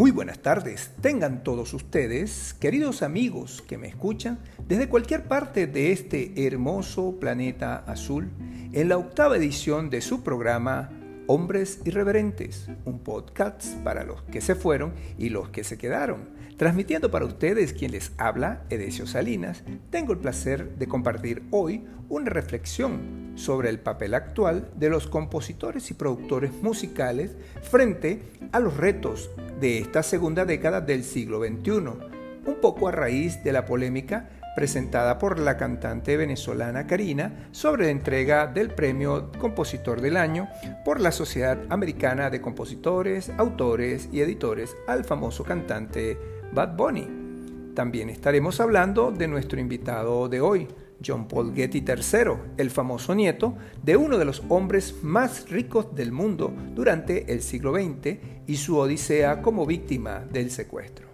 Muy buenas tardes, tengan todos ustedes, queridos amigos que me escuchan desde cualquier parte de este hermoso planeta azul, en la octava edición de su programa Hombres Irreverentes, un podcast para los que se fueron y los que se quedaron. Transmitiendo para ustedes quien les habla, Edesio Salinas, tengo el placer de compartir hoy una reflexión sobre el papel actual de los compositores y productores musicales frente a los retos de esta segunda década del siglo XXI, un poco a raíz de la polémica presentada por la cantante venezolana Karina sobre la entrega del premio Compositor del Año por la Sociedad Americana de Compositores, Autores y Editores al famoso cantante Bad Bunny. También estaremos hablando de nuestro invitado de hoy, John Paul Getty III, el famoso nieto de uno de los hombres más ricos del mundo durante el siglo XX y su odisea como víctima del secuestro.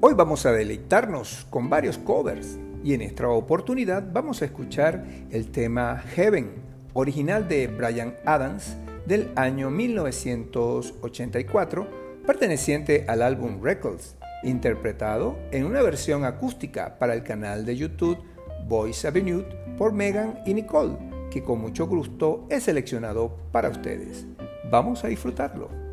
Hoy vamos a deleitarnos con varios covers y en esta oportunidad vamos a escuchar el tema Heaven, original de Brian Adams del año 1984, perteneciente al álbum Records, interpretado en una versión acústica para el canal de YouTube Voice Avenue por Megan y Nicole, que con mucho gusto he seleccionado para ustedes. Vamos a disfrutarlo.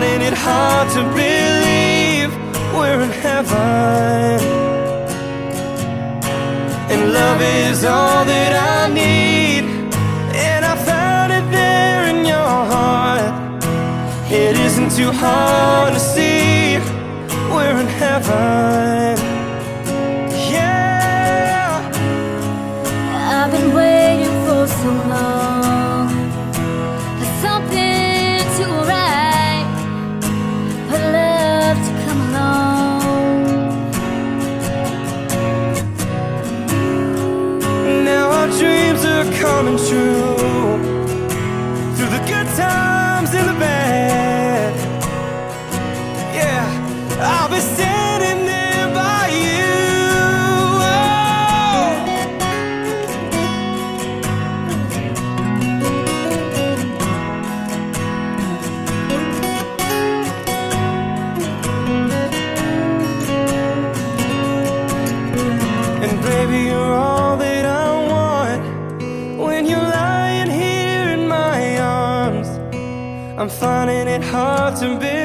finding it hard to believe we're in heaven. And love is all that I need And I found it there in your heart. It isn't too hard to see we're in heaven. To been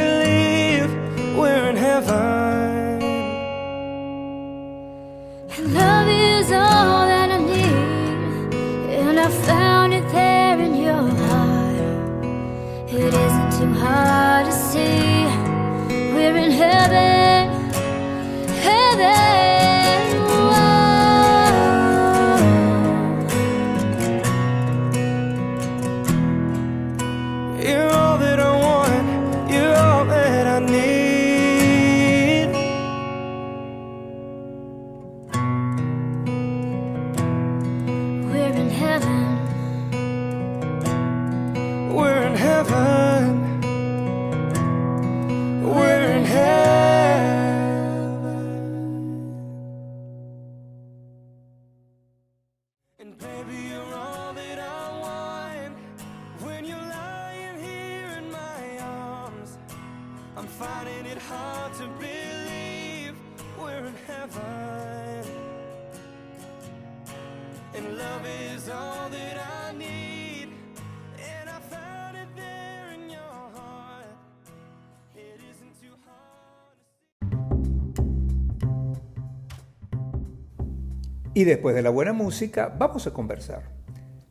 Y después de la buena música, vamos a conversar.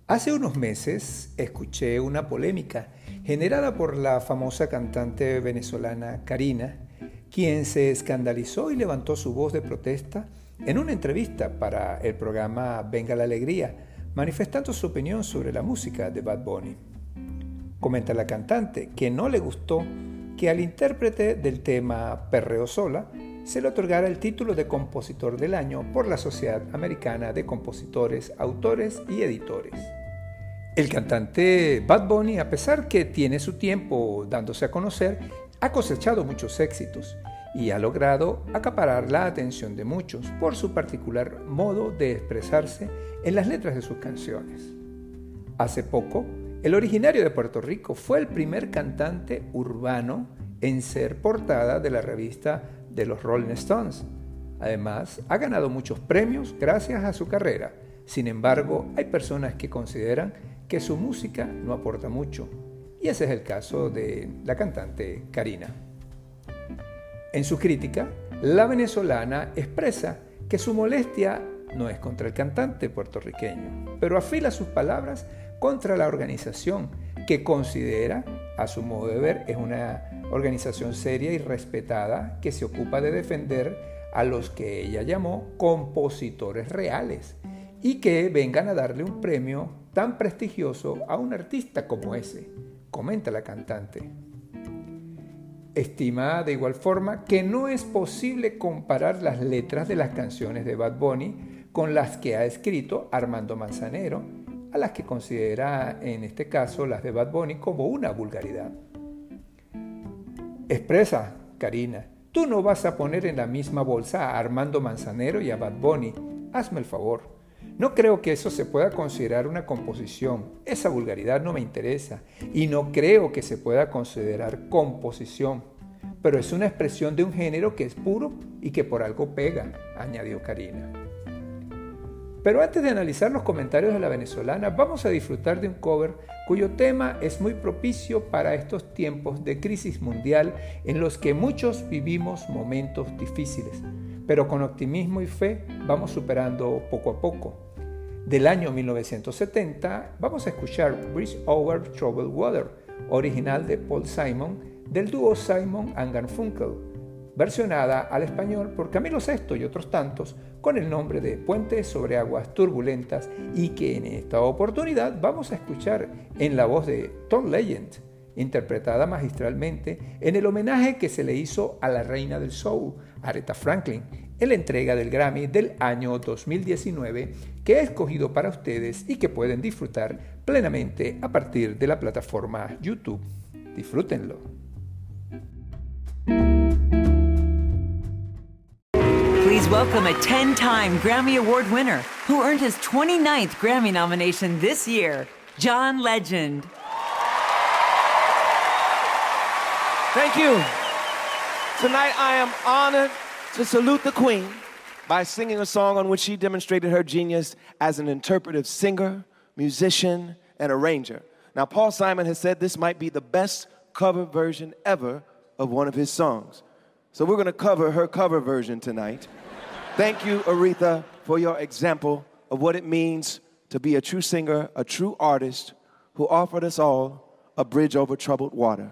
Hace unos meses escuché una polémica generada por la famosa cantante venezolana Karina, quien se escandalizó y levantó su voz de protesta en una entrevista para el programa Venga la Alegría, manifestando su opinión sobre la música de Bad Bunny. Comenta la cantante que no le gustó que al intérprete del tema Perreo Sola se le otorgara el título de Compositor del Año por la Sociedad Americana de Compositores, Autores y Editores. El cantante Bad Bunny, a pesar que tiene su tiempo dándose a conocer, ha cosechado muchos éxitos y ha logrado acaparar la atención de muchos por su particular modo de expresarse en las letras de sus canciones. Hace poco, el originario de Puerto Rico fue el primer cantante urbano en ser portada de la revista de los Rolling Stones. Además, ha ganado muchos premios gracias a su carrera. Sin embargo, hay personas que consideran que su música no aporta mucho. Y ese es el caso de la cantante Karina. En su crítica, la venezolana expresa que su molestia no es contra el cantante puertorriqueño, pero afila sus palabras contra la organización que considera, a su modo de ver, es una organización seria y respetada que se ocupa de defender a los que ella llamó compositores reales y que vengan a darle un premio tan prestigioso a un artista como ese, comenta la cantante. Estima de igual forma que no es posible comparar las letras de las canciones de Bad Bunny con las que ha escrito Armando Manzanero, a las que considera en este caso las de Bad Bunny como una vulgaridad. Expresa, Karina, tú no vas a poner en la misma bolsa a Armando Manzanero y a Bad Bunny, hazme el favor. No creo que eso se pueda considerar una composición. Esa vulgaridad no me interesa y no creo que se pueda considerar composición. Pero es una expresión de un género que es puro y que por algo pega, añadió Karina. Pero antes de analizar los comentarios de la venezolana, vamos a disfrutar de un cover cuyo tema es muy propicio para estos tiempos de crisis mundial en los que muchos vivimos momentos difíciles, pero con optimismo y fe vamos superando poco a poco. Del año 1970 vamos a escuchar Bridge Over Troubled Water, original de Paul Simon, del dúo Simon and Garfunkel versionada al español por Camilo VI y otros tantos con el nombre de Puentes sobre aguas turbulentas y que en esta oportunidad vamos a escuchar en la voz de Tom Legend, interpretada magistralmente en el homenaje que se le hizo a la reina del soul, Aretha Franklin, en la entrega del Grammy del año 2019 que he escogido para ustedes y que pueden disfrutar plenamente a partir de la plataforma YouTube. Disfrútenlo. Welcome a 10 time Grammy Award winner who earned his 29th Grammy nomination this year, John Legend. Thank you. Tonight I am honored to salute the Queen by singing a song on which she demonstrated her genius as an interpretive singer, musician, and arranger. Now, Paul Simon has said this might be the best cover version ever of one of his songs. So we're going to cover her cover version tonight. Thank you, Aretha, for your example of what it means to be a true singer, a true artist who offered us all a bridge over troubled water.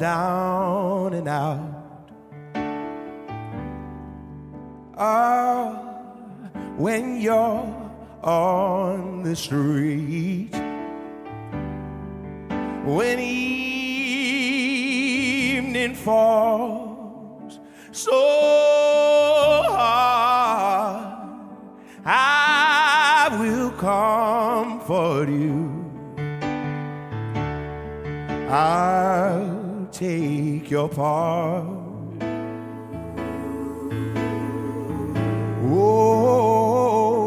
Down and out, Oh, when you're on the street, when evening falls so hard, I will comfort you. I'll take your part. Oh,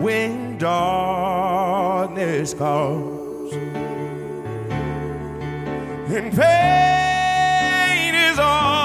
when darkness comes and pain is all,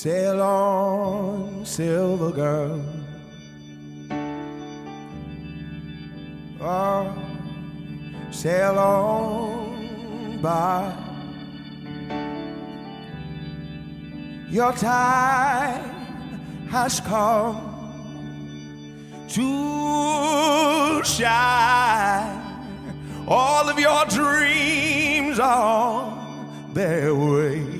Sail on, silver girl. Oh, sail on by. Your time has come to shine. All of your dreams on their way.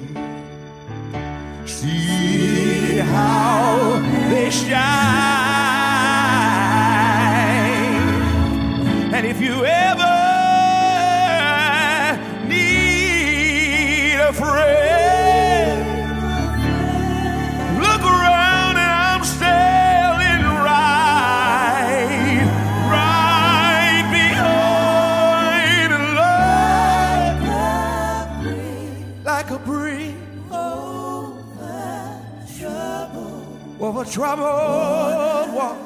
See how they shine. Troubled water.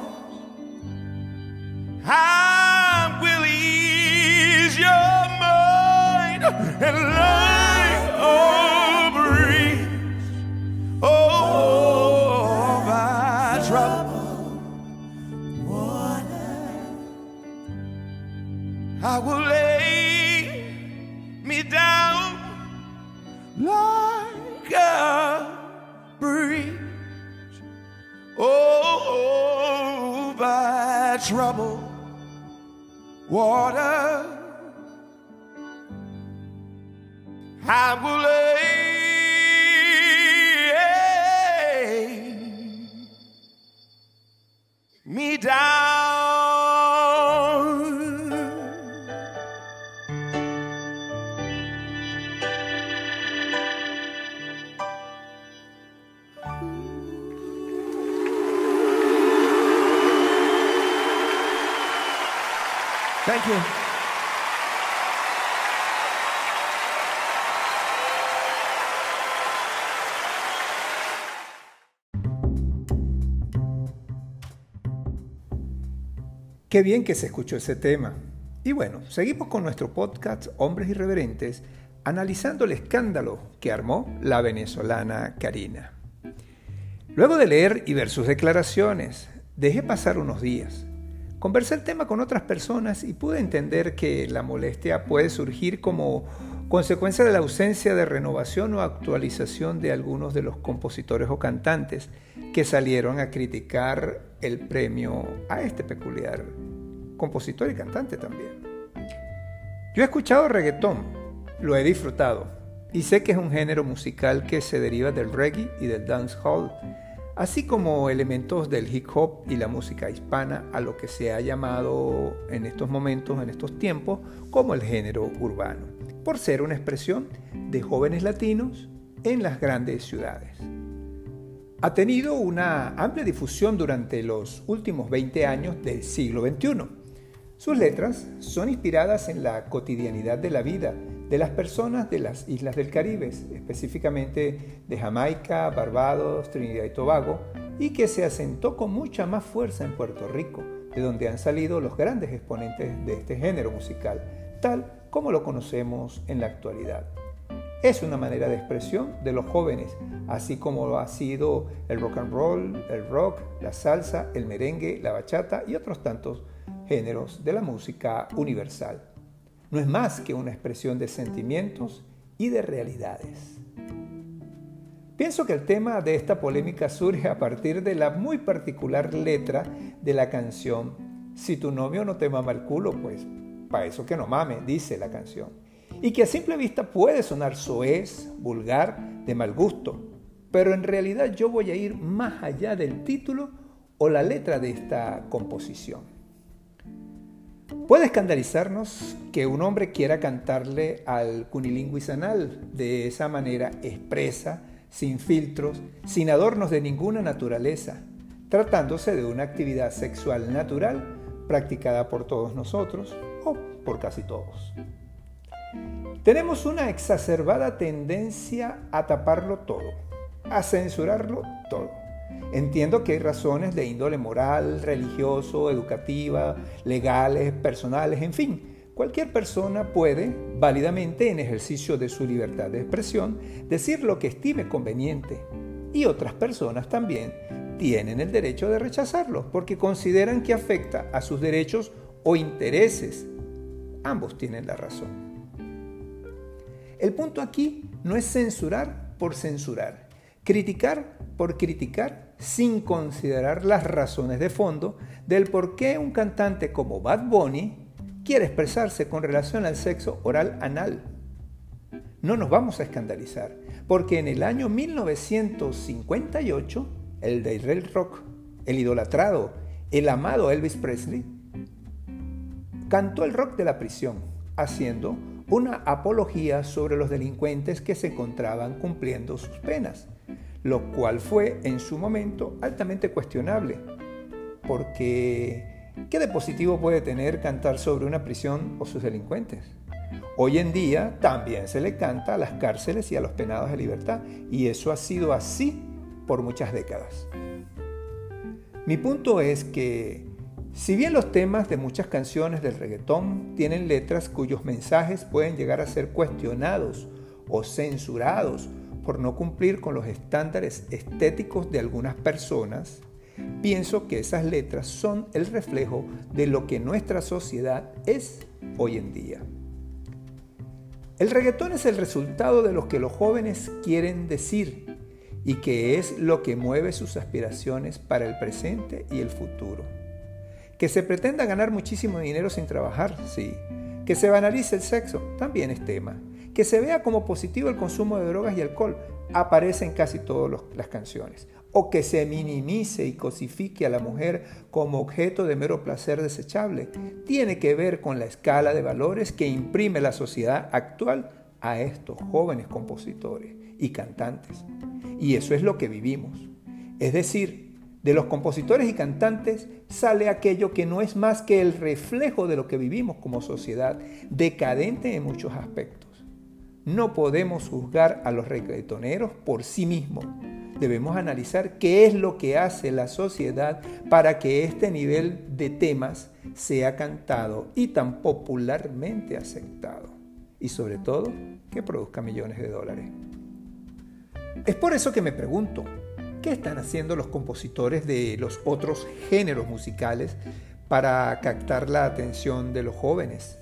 I will ease your mind and like trouble, water, I will Qué bien que se escuchó ese tema. Y bueno, seguimos con nuestro podcast Hombres Irreverentes, analizando el escándalo que armó la venezolana Karina. Luego de leer y ver sus declaraciones, dejé pasar unos días. Conversé el tema con otras personas y pude entender que la molestia puede surgir como consecuencia de la ausencia de renovación o actualización de algunos de los compositores o cantantes que salieron a criticar el premio a este peculiar compositor y cantante también. Yo he escuchado reggaetón, lo he disfrutado y sé que es un género musical que se deriva del reggae y del dancehall, así como elementos del hip hop y la música hispana a lo que se ha llamado en estos momentos, en estos tiempos, como el género urbano. por ser una expresión de jóvenes latinos en las grandes ciudades. Ha tenido una amplia difusión durante los últimos 20 años del siglo XXI. Sus letras son inspiradas en la cotidianidad de la vida de las personas de las islas del Caribe, específicamente de Jamaica, Barbados, Trinidad y Tobago, y que se asentó con mucha más fuerza en Puerto Rico, de donde han salido los grandes exponentes de este género musical, tal como lo conocemos en la actualidad. Es una manera de expresión de los jóvenes, así como lo ha sido el rock and roll, el rock, la salsa, el merengue, la bachata y otros tantos géneros de la música universal. No es más que una expresión de sentimientos y de realidades. Pienso que el tema de esta polémica surge a partir de la muy particular letra de la canción Si tu novio no te mama el culo, pues para eso que no mame, dice la canción. Y que a simple vista puede sonar soez, vulgar, de mal gusto, pero en realidad yo voy a ir más allá del título o la letra de esta composición. Puede escandalizarnos que un hombre quiera cantarle al cunilinguisanal de esa manera expresa, sin filtros, sin adornos de ninguna naturaleza, tratándose de una actividad sexual natural practicada por todos nosotros o por casi todos. Tenemos una exacerbada tendencia a taparlo todo, a censurarlo todo. Entiendo que hay razones de índole moral, religioso, educativa, legales, personales, en fin. Cualquier persona puede, válidamente en ejercicio de su libertad de expresión, decir lo que estime conveniente. Y otras personas también tienen el derecho de rechazarlo porque consideran que afecta a sus derechos o intereses. Ambos tienen la razón. El punto aquí no es censurar por censurar, criticar por criticar sin considerar las razones de fondo del por qué un cantante como Bad Bunny quiere expresarse con relación al sexo oral anal. No nos vamos a escandalizar, porque en el año 1958, el de del rock, el idolatrado, el amado Elvis Presley, cantó el rock de la prisión, haciendo una apología sobre los delincuentes que se encontraban cumpliendo sus penas, lo cual fue en su momento altamente cuestionable, porque ¿Qué de positivo puede tener cantar sobre una prisión o sus delincuentes? Hoy en día también se le canta a las cárceles y a los penados de libertad, y eso ha sido así por muchas décadas. Mi punto es que, si bien los temas de muchas canciones del reggaetón tienen letras cuyos mensajes pueden llegar a ser cuestionados o censurados por no cumplir con los estándares estéticos de algunas personas, Pienso que esas letras son el reflejo de lo que nuestra sociedad es hoy en día. El reggaetón es el resultado de lo que los jóvenes quieren decir y que es lo que mueve sus aspiraciones para el presente y el futuro. Que se pretenda ganar muchísimo dinero sin trabajar, sí. Que se banalice el sexo, también es tema. Que se vea como positivo el consumo de drogas y alcohol, aparece en casi todas las canciones o que se minimice y cosifique a la mujer como objeto de mero placer desechable, tiene que ver con la escala de valores que imprime la sociedad actual a estos jóvenes compositores y cantantes. Y eso es lo que vivimos. Es decir, de los compositores y cantantes sale aquello que no es más que el reflejo de lo que vivimos como sociedad, decadente en muchos aspectos. No podemos juzgar a los reggaetoneros por sí mismos, debemos analizar qué es lo que hace la sociedad para que este nivel de temas sea cantado y tan popularmente aceptado. Y sobre todo, que produzca millones de dólares. Es por eso que me pregunto, ¿qué están haciendo los compositores de los otros géneros musicales para captar la atención de los jóvenes?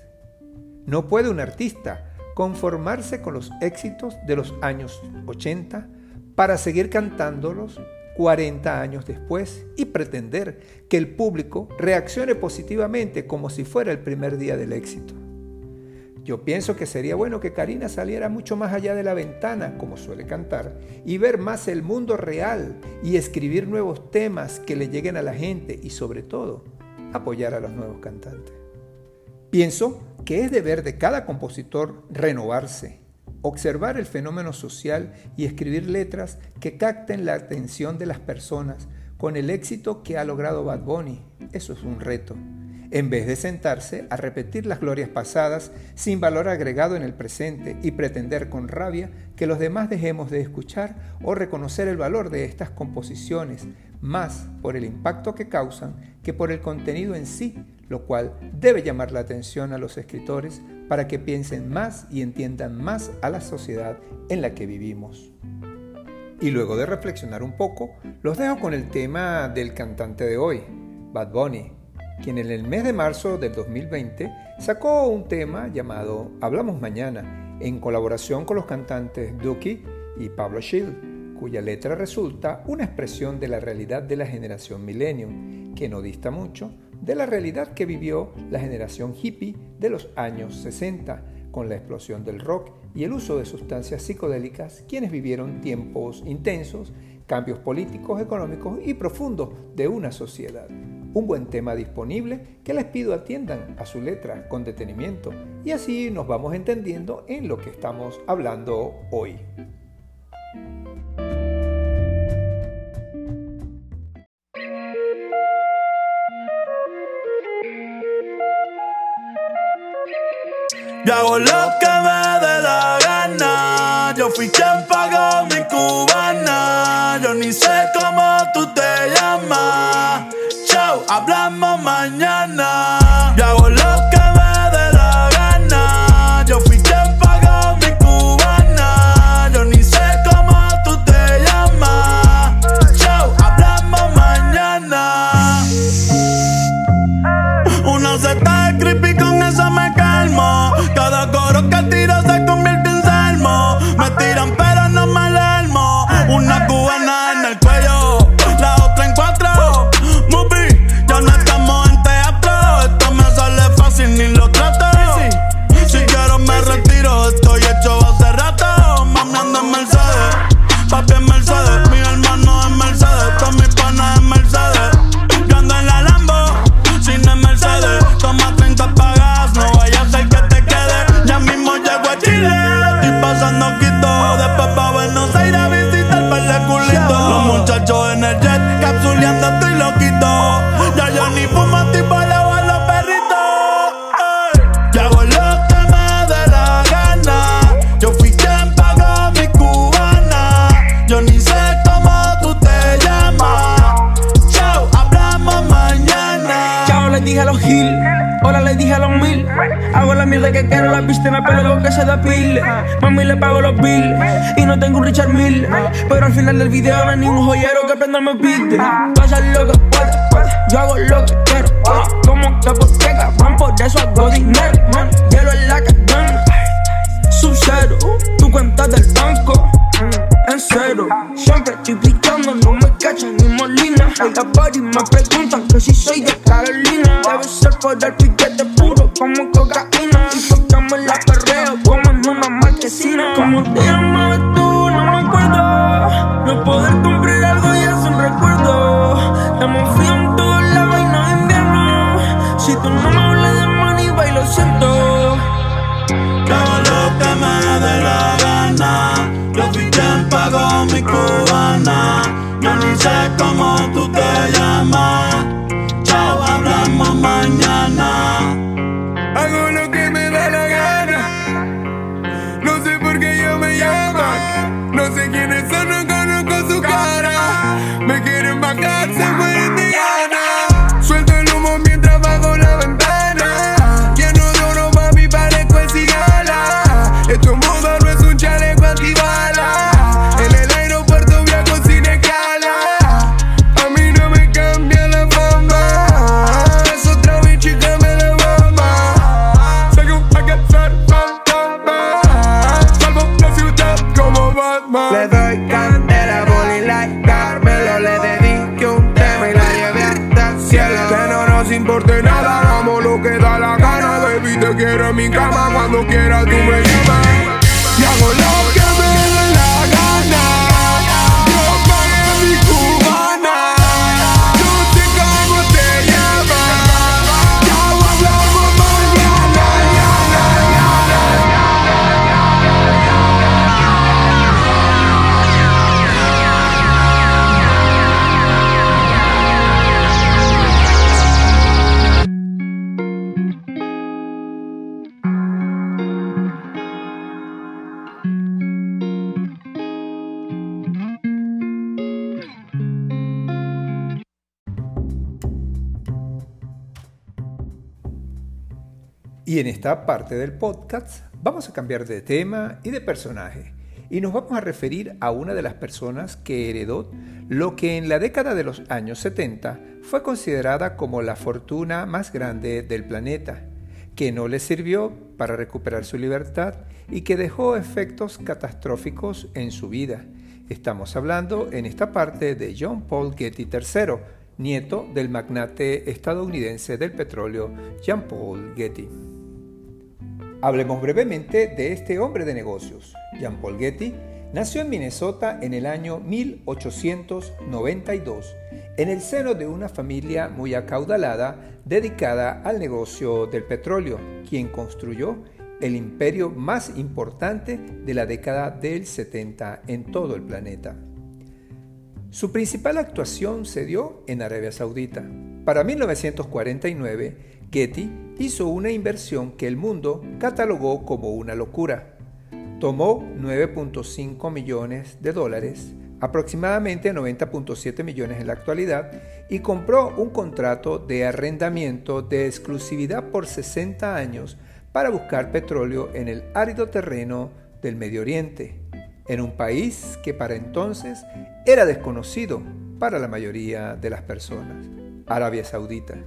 No puede un artista conformarse con los éxitos de los años 80, para seguir cantándolos 40 años después y pretender que el público reaccione positivamente como si fuera el primer día del éxito. Yo pienso que sería bueno que Karina saliera mucho más allá de la ventana, como suele cantar, y ver más el mundo real y escribir nuevos temas que le lleguen a la gente y sobre todo apoyar a los nuevos cantantes. Pienso que es deber de cada compositor renovarse, observar el fenómeno social y escribir letras que capten la atención de las personas con el éxito que ha logrado Bad Bunny. Eso es un reto. En vez de sentarse a repetir las glorias pasadas sin valor agregado en el presente y pretender con rabia que los demás dejemos de escuchar o reconocer el valor de estas composiciones, más por el impacto que causan que por el contenido en sí, lo cual debe llamar la atención a los escritores para que piensen más y entiendan más a la sociedad en la que vivimos. Y luego de reflexionar un poco, los dejo con el tema del cantante de hoy, Bad Bunny, quien en el mes de marzo del 2020 sacó un tema llamado Hablamos Mañana, en colaboración con los cantantes Duki y Pablo Schill, cuya letra resulta una expresión de la realidad de la generación millennium, que no dista mucho de la realidad que vivió la generación hippie de los años 60, con la explosión del rock y el uso de sustancias psicodélicas, quienes vivieron tiempos intensos, cambios políticos, económicos y profundos de una sociedad. Un buen tema disponible que les pido atiendan a su letra con detenimiento y así nos vamos entendiendo en lo que estamos hablando hoy. Yo hago lo que me dé la gana. Yo fui quien pagó mi cubana. Yo ni sé cómo tú te llamas. Chao, hablamos mañana. Pero al final del video no hay ningún joyero que prenda me pide. Pasa lo que puede, puede. yo hago lo que quiero. Como que qué cabrón, por eso hago dinero. Man. Hielo en la cadena, sub-cero. Tu cuenta del banco en cero. Siempre estoy brillando, no me cachan ni molina. La en esta parte del podcast vamos a cambiar de tema y de personaje y nos vamos a referir a una de las personas que heredó lo que en la década de los años 70 fue considerada como la fortuna más grande del planeta, que no le sirvió para recuperar su libertad y que dejó efectos catastróficos en su vida. Estamos hablando en esta parte de John Paul Getty III, nieto del magnate estadounidense del petróleo Jean Paul Getty. Hablemos brevemente de este hombre de negocios. Jean Paul Getty nació en Minnesota en el año 1892, en el seno de una familia muy acaudalada dedicada al negocio del petróleo, quien construyó el imperio más importante de la década del 70 en todo el planeta. Su principal actuación se dio en Arabia Saudita. Para 1949, Getty hizo una inversión que el mundo catalogó como una locura. Tomó 9.5 millones de dólares, aproximadamente 90.7 millones en la actualidad, y compró un contrato de arrendamiento de exclusividad por 60 años para buscar petróleo en el árido terreno del Medio Oriente, en un país que para entonces era desconocido para la mayoría de las personas, Arabia Saudita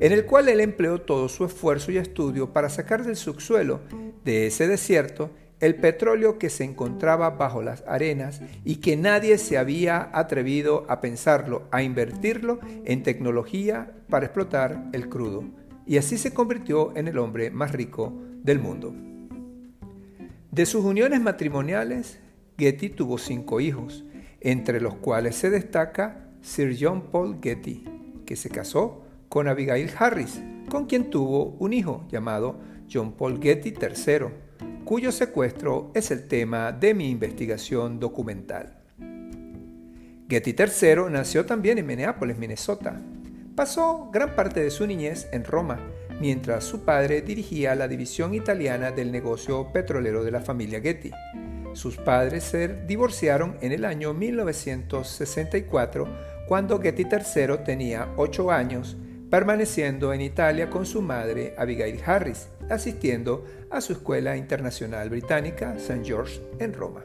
en el cual él empleó todo su esfuerzo y estudio para sacar del subsuelo de ese desierto el petróleo que se encontraba bajo las arenas y que nadie se había atrevido a pensarlo, a invertirlo en tecnología para explotar el crudo. Y así se convirtió en el hombre más rico del mundo. De sus uniones matrimoniales, Getty tuvo cinco hijos, entre los cuales se destaca Sir John Paul Getty, que se casó con Abigail Harris, con quien tuvo un hijo llamado John Paul Getty III, cuyo secuestro es el tema de mi investigación documental. Getty III nació también en Minneapolis, Minnesota. Pasó gran parte de su niñez en Roma, mientras su padre dirigía la división italiana del negocio petrolero de la familia Getty. Sus padres se divorciaron en el año 1964 cuando Getty III tenía 8 años permaneciendo en Italia con su madre Abigail Harris, asistiendo a su escuela internacional británica St. George en Roma.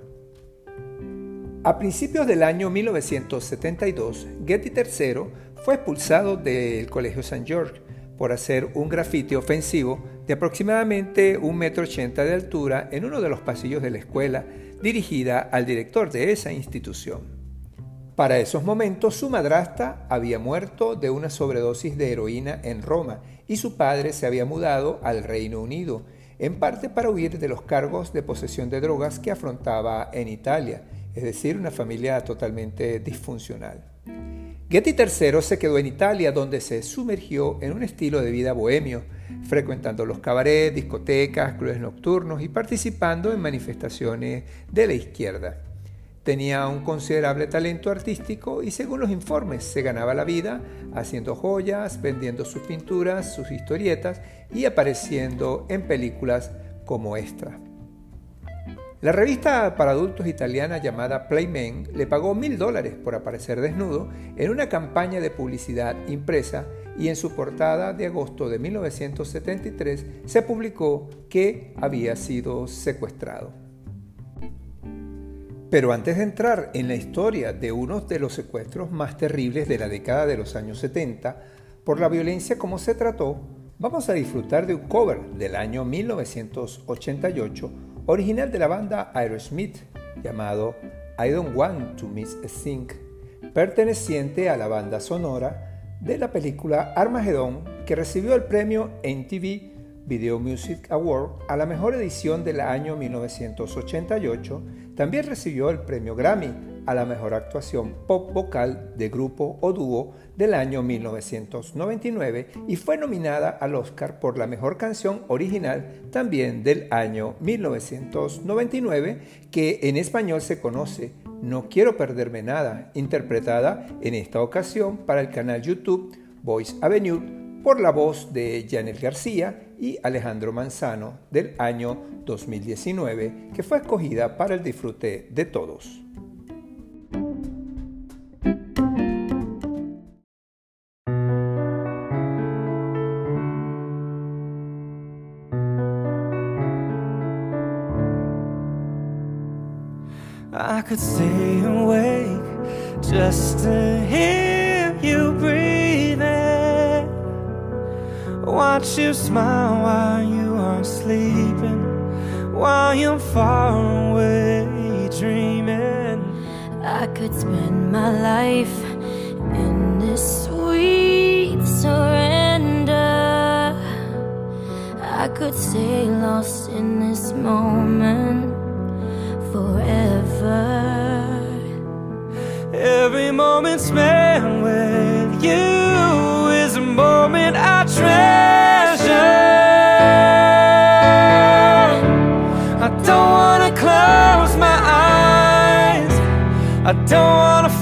A principios del año 1972, Getty III fue expulsado del Colegio St. George por hacer un grafiti ofensivo de aproximadamente 1,80 m de altura en uno de los pasillos de la escuela dirigida al director de esa institución. Para esos momentos su madrastra había muerto de una sobredosis de heroína en Roma y su padre se había mudado al Reino Unido, en parte para huir de los cargos de posesión de drogas que afrontaba en Italia, es decir, una familia totalmente disfuncional. Getty III se quedó en Italia donde se sumergió en un estilo de vida bohemio, frecuentando los cabarets, discotecas, clubes nocturnos y participando en manifestaciones de la izquierda. Tenía un considerable talento artístico y según los informes se ganaba la vida haciendo joyas, vendiendo sus pinturas, sus historietas y apareciendo en películas como esta. La revista para adultos italiana llamada Playmen le pagó mil dólares por aparecer desnudo en una campaña de publicidad impresa y en su portada de agosto de 1973 se publicó que había sido secuestrado. Pero antes de entrar en la historia de uno de los secuestros más terribles de la década de los años 70, por la violencia como se trató, vamos a disfrutar de un cover del año 1988, original de la banda Aerosmith, llamado I Don't Want to Miss a Thing, perteneciente a la banda sonora de la película Armageddon, que recibió el premio MTV Video Music Award a la mejor edición del año 1988 también recibió el premio Grammy a la mejor actuación pop vocal de grupo o dúo del año 1999 y fue nominada al Oscar por la mejor canción original también del año 1999 que en español se conoce No quiero perderme nada, interpretada en esta ocasión para el canal YouTube Voice Avenue por la voz de Janet García y Alejandro Manzano del año 2019, que fue escogida para el disfrute de todos. I could Watch you smile while you are sleeping, while you're far away dreaming. I could spend my life in this sweet surrender. I could stay lost in this moment don't wanna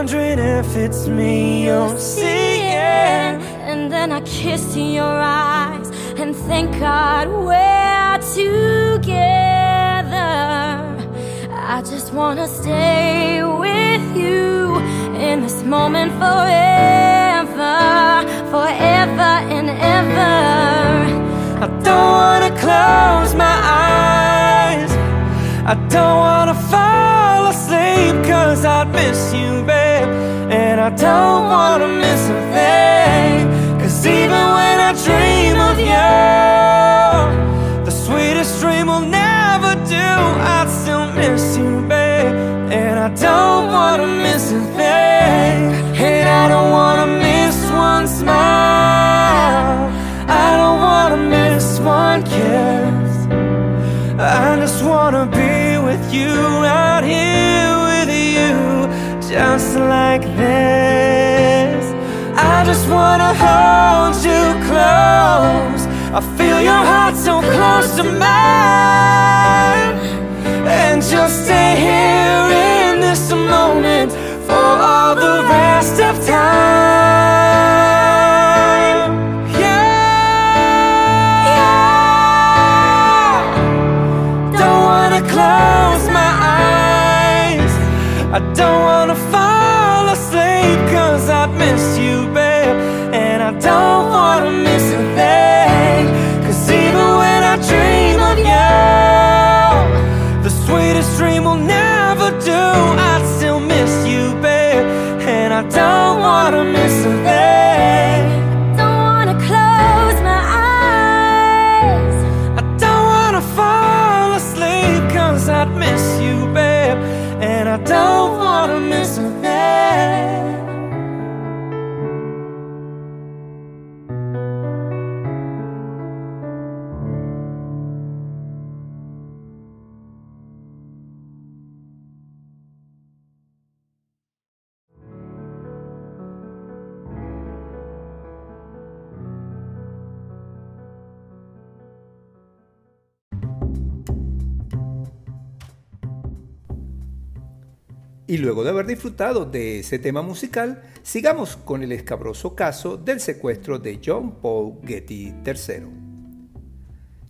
wondering if it's me you're seeing. And then I kiss your eyes and thank God we're together. I just wanna stay with you in this moment forever, forever and ever. I don't wanna close my eyes. I don't wanna cause I'd miss you, babe. And I don't wanna miss a thing. Cause even when I dream of you, the sweetest dream will never do. I'd still miss you, babe. And I don't wanna miss a thing. And I don't wanna miss one smile. I don't wanna miss one kiss. I just wanna be with you out here just like this. I just wanna hold you close. I feel your heart so close to mine, de ese tema musical, sigamos con el escabroso caso del secuestro de John Paul Getty III.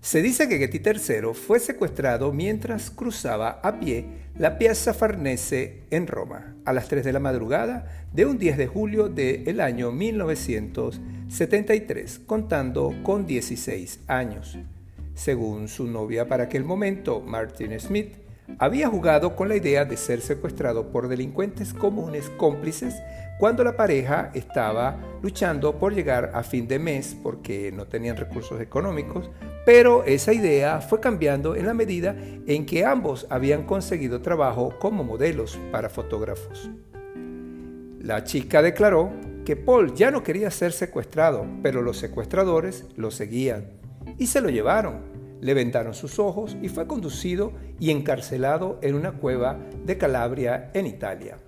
Se dice que Getty III fue secuestrado mientras cruzaba a pie la Piazza Farnese en Roma a las 3 de la madrugada de un 10 de julio del año 1973, contando con 16 años. Según su novia para aquel momento, Martin Smith, había jugado con la idea de ser secuestrado por delincuentes comunes cómplices cuando la pareja estaba luchando por llegar a fin de mes porque no tenían recursos económicos, pero esa idea fue cambiando en la medida en que ambos habían conseguido trabajo como modelos para fotógrafos. La chica declaró que Paul ya no quería ser secuestrado, pero los secuestradores lo seguían y se lo llevaron le vendaron sus ojos y fue conducido y encarcelado en una cueva de Calabria, en Italia.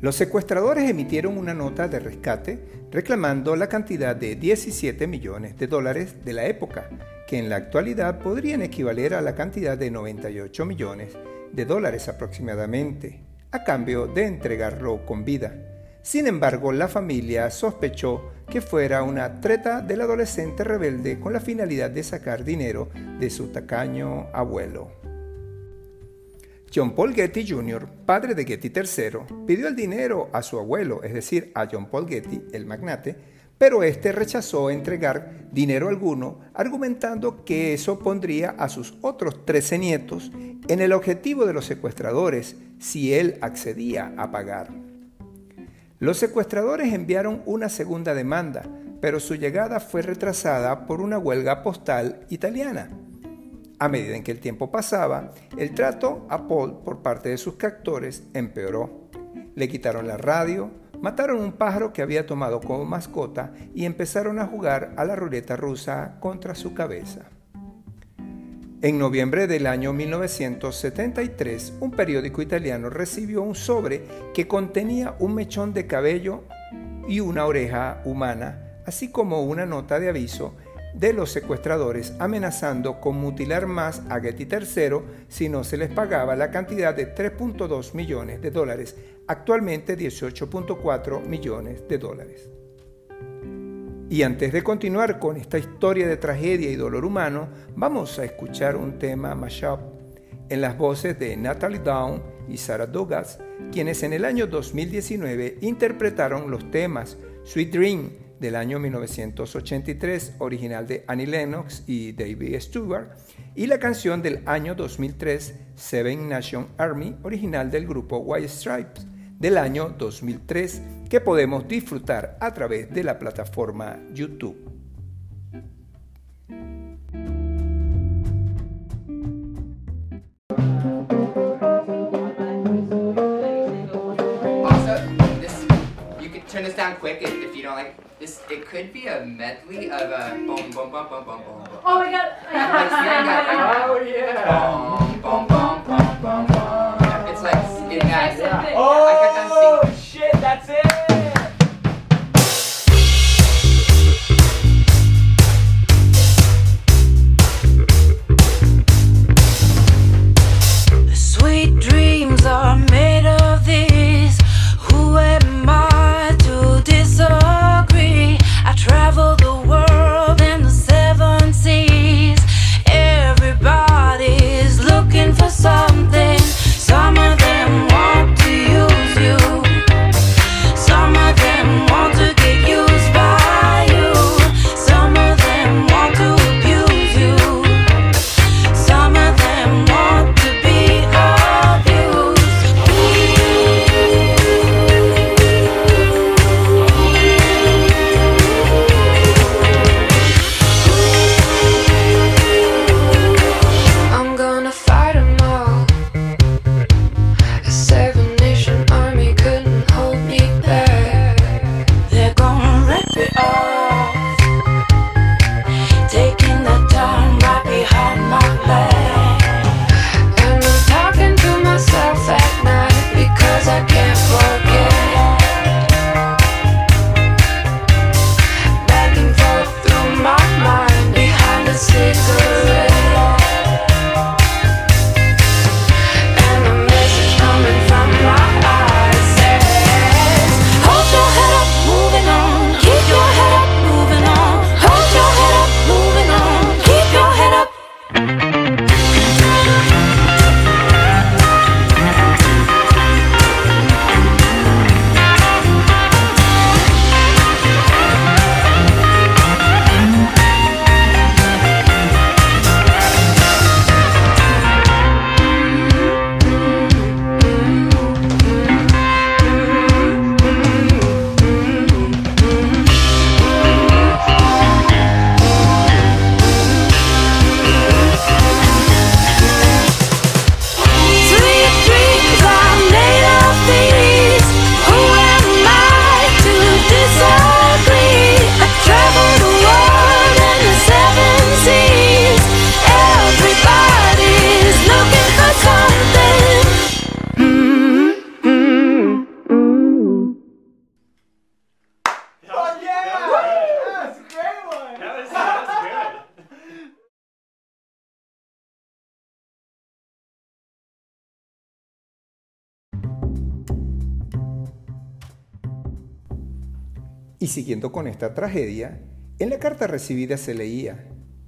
Los secuestradores emitieron una nota de rescate reclamando la cantidad de 17 millones de dólares de la época, que en la actualidad podrían equivaler a la cantidad de 98 millones de dólares aproximadamente, a cambio de entregarlo con vida. Sin embargo, la familia sospechó que fuera una treta del adolescente rebelde con la finalidad de sacar dinero de su tacaño abuelo. John Paul Getty Jr., padre de Getty III, pidió el dinero a su abuelo, es decir, a John Paul Getty, el magnate, pero este rechazó entregar dinero alguno, argumentando que eso pondría a sus otros 13 nietos en el objetivo de los secuestradores si él accedía a pagar. Los secuestradores enviaron una segunda demanda, pero su llegada fue retrasada por una huelga postal italiana. A medida que el tiempo pasaba, el trato a Paul por parte de sus captores empeoró. Le quitaron la radio, mataron un pájaro que había tomado como mascota y empezaron a jugar a la ruleta rusa contra su cabeza. En noviembre del año 1973, un periódico italiano recibió un sobre que contenía un mechón de cabello y una oreja humana, así como una nota de aviso de los secuestradores amenazando con mutilar más a Getty III si no se les pagaba la cantidad de 3.2 millones de dólares, actualmente 18.4 millones de dólares. Y antes de continuar con esta historia de tragedia y dolor humano, vamos a escuchar un tema mashup. En las voces de Natalie Down y Sarah Douglas, quienes en el año 2019 interpretaron los temas Sweet Dream del año 1983, original de Annie Lennox y David Stewart, y la canción del año 2003, Seven Nation Army, original del grupo White Stripes, del año 2003, que podemos disfrutar a través de la plataforma YouTube. Also, this you could turn this down quick if, if you don't like this. It could be a medley of a boom boom boom boom boom boom. Oh my god. Oh yeah. Boom boom boom boom boom boom. It's like in that. Yeah. Singing. shit, that's it. Y siguiendo con esta tragedia, en la carta recibida se leía,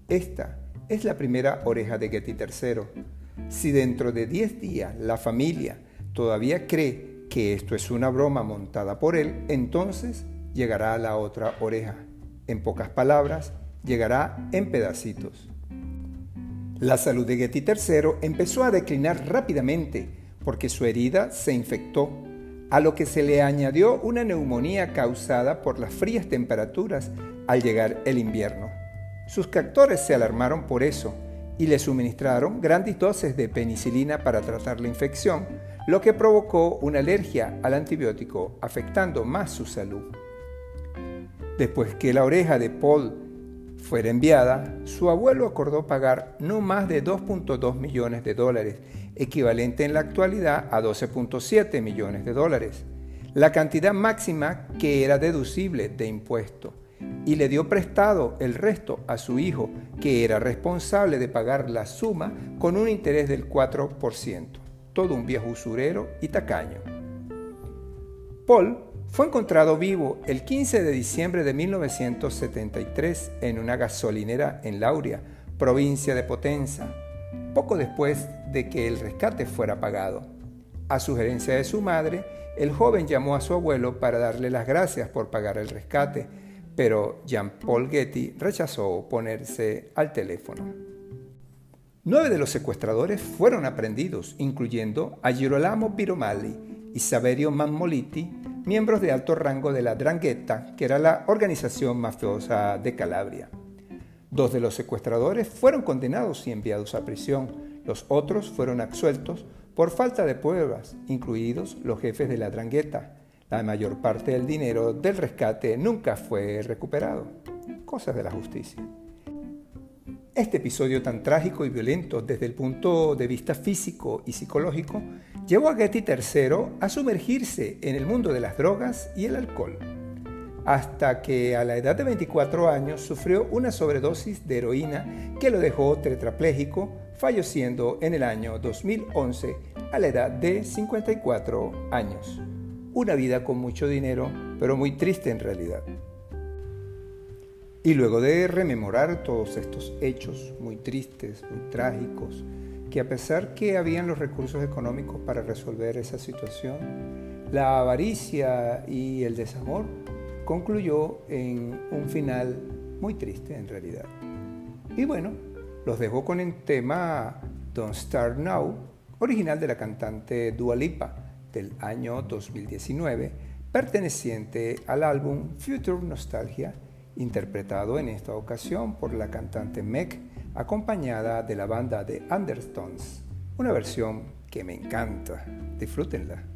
esta es la primera oreja de Getty III. Si dentro de 10 días la familia todavía cree que esto es una broma montada por él, entonces llegará la otra oreja. En pocas palabras, llegará en pedacitos. La salud de Getty III empezó a declinar rápidamente porque su herida se infectó, a lo que se le añadió una neumonía causada por las frías temperaturas al llegar el invierno. Sus captores se alarmaron por eso y le suministraron grandes dosis de penicilina para tratar la infección, lo que provocó una alergia al antibiótico, afectando más su salud. Después que la oreja de Paul fuera enviada, su abuelo acordó pagar no más de 2.2 millones de dólares, equivalente en la actualidad a 12.7 millones de dólares, la cantidad máxima que era deducible de impuesto, y le dio prestado el resto a su hijo, que era responsable de pagar la suma con un interés del 4%, todo un viejo usurero y tacaño. Paul fue encontrado vivo el 15 de diciembre de 1973 en una gasolinera en Lauria, provincia de Potenza, poco después de que el rescate fuera pagado. A sugerencia de su madre, el joven llamó a su abuelo para darle las gracias por pagar el rescate, pero Jean-Paul Getty rechazó ponerse al teléfono. Nueve de los secuestradores fueron aprendidos, incluyendo a Girolamo Piromali y Saverio Mammoliti, miembros de alto rango de la Drangheta, que era la organización mafiosa de Calabria. Dos de los secuestradores fueron condenados y enviados a prisión. Los otros fueron absueltos por falta de pruebas, incluidos los jefes de la Drangheta. La mayor parte del dinero del rescate nunca fue recuperado. Cosas de la justicia. Este episodio tan trágico y violento desde el punto de vista físico y psicológico llevó a Getty III a sumergirse en el mundo de las drogas y el alcohol, hasta que a la edad de 24 años sufrió una sobredosis de heroína que lo dejó tetrapléjico, falleciendo en el año 2011 a la edad de 54 años. Una vida con mucho dinero, pero muy triste en realidad. Y luego de rememorar todos estos hechos muy tristes, muy trágicos, que a pesar que habían los recursos económicos para resolver esa situación, la avaricia y el desamor concluyó en un final muy triste en realidad. Y bueno, los dejo con el tema Don't Start Now, original de la cantante Dua Lipa del año 2019, perteneciente al álbum Future Nostalgia interpretado en esta ocasión por la cantante Meg, acompañada de la banda de Undertones, una versión que me encanta. Disfrútenla.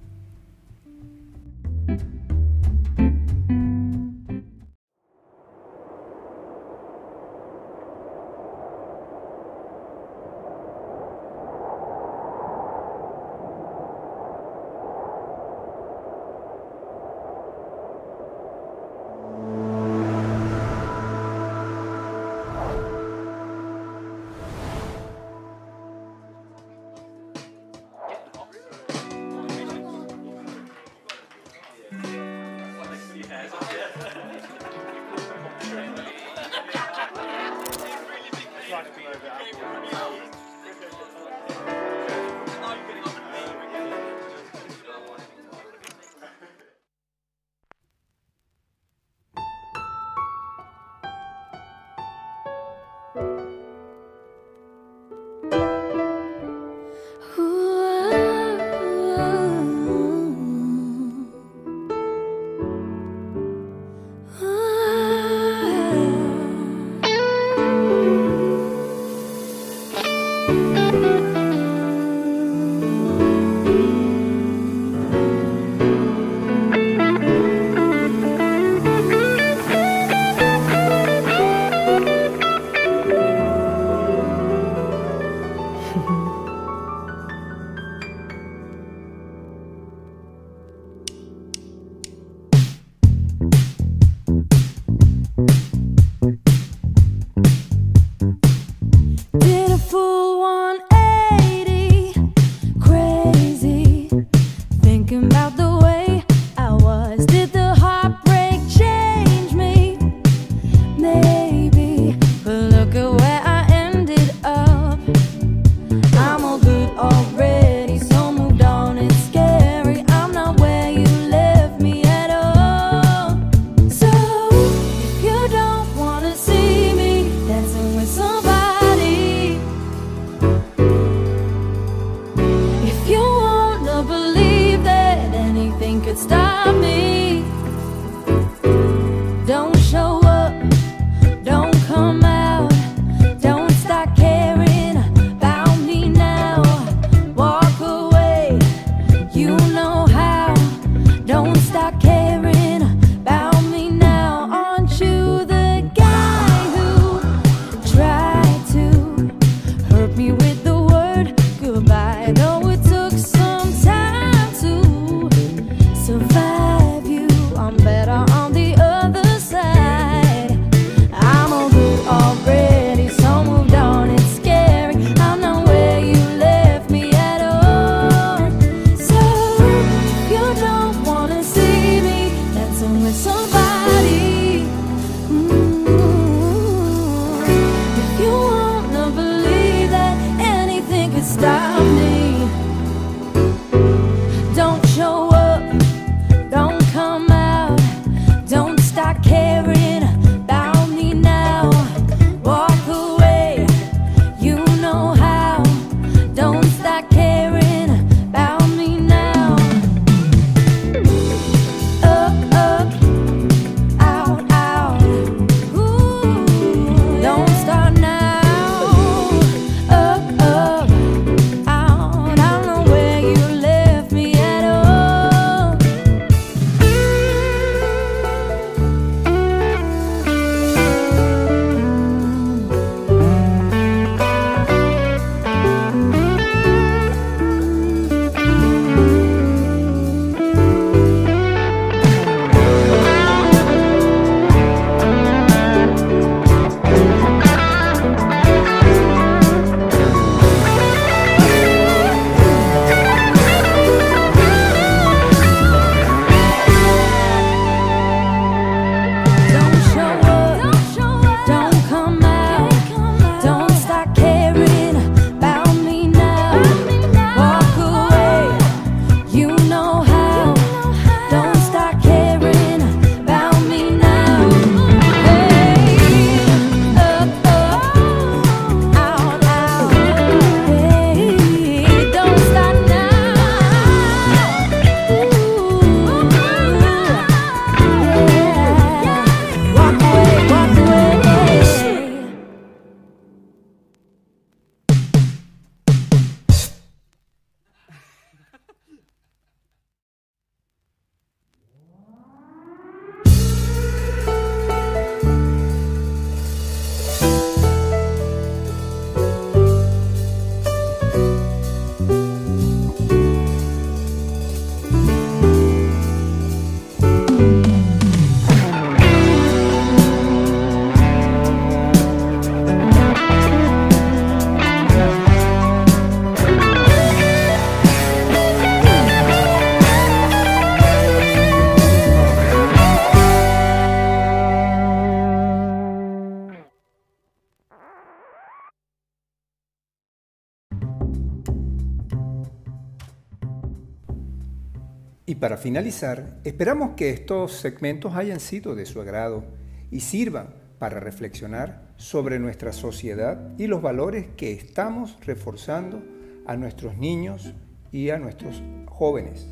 Para finalizar, esperamos que estos segmentos hayan sido de su agrado y sirvan para reflexionar sobre nuestra sociedad y los valores que estamos reforzando a nuestros niños y a nuestros jóvenes.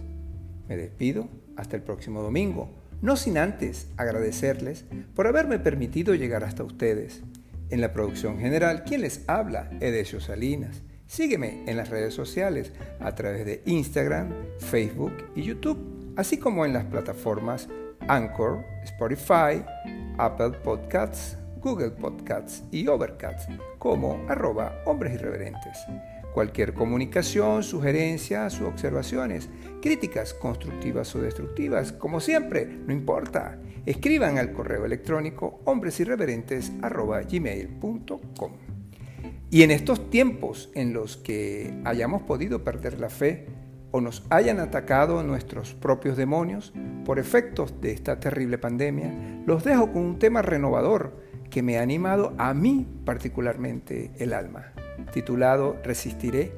Me despido hasta el próximo domingo, no sin antes agradecerles por haberme permitido llegar hasta ustedes. En la producción general, quien les habla, Edesio Salinas. Sígueme en las redes sociales a través de Instagram, Facebook y YouTube, así como en las plataformas Anchor, Spotify, Apple Podcasts, Google Podcasts y Overcast como arroba hombres irreverentes. Cualquier comunicación, sugerencias u observaciones, críticas constructivas o destructivas, como siempre, no importa. Escriban al correo electrónico hombresirreverentes.gmail.com. Y en estos tiempos en los que hayamos podido perder la fe o nos hayan atacado nuestros propios demonios por efectos de esta terrible pandemia, los dejo con un tema renovador que me ha animado a mí particularmente el alma titulado Resistiré,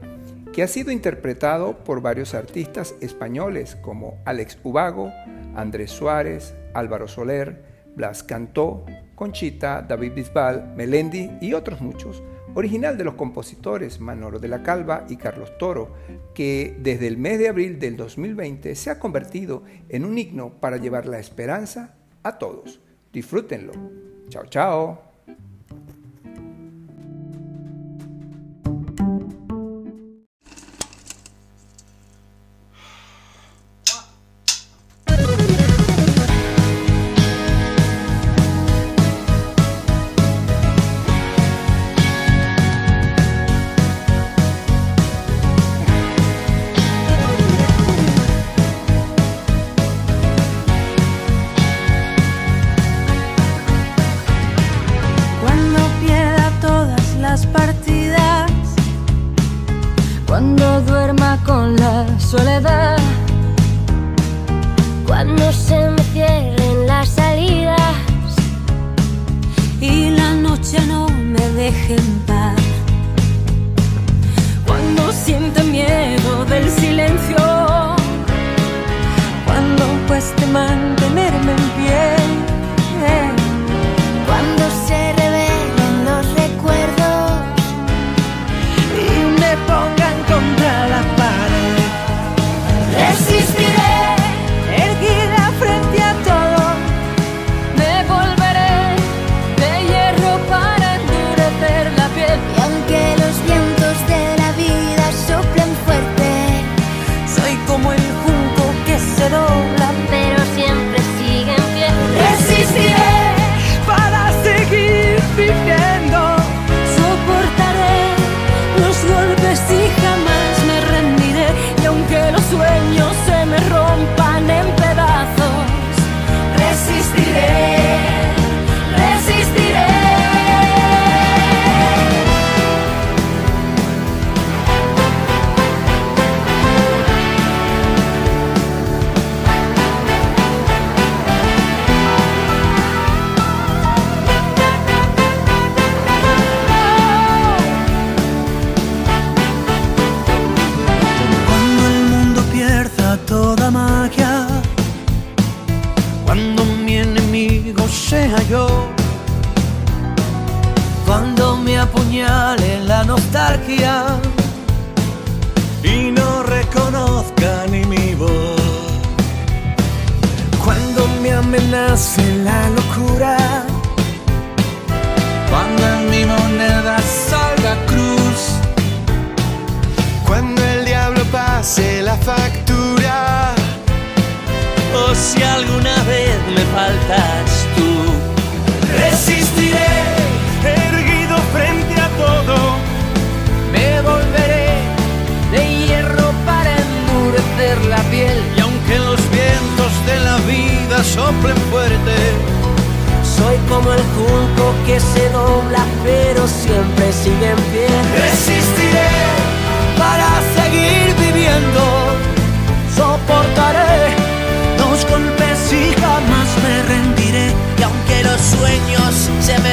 que ha sido interpretado por varios artistas españoles como Alex Ubago, Andrés Suárez, Álvaro Soler, Blas Cantó, Conchita, David Bisbal, Melendi y otros muchos, original de los compositores Manolo de la Calva y Carlos Toro, que desde el mes de abril del 2020 se ha convertido en un himno para llevar la esperanza a todos. Disfrútenlo. Chao, chao.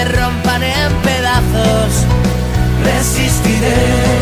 Rompan en pedazos, resistiré.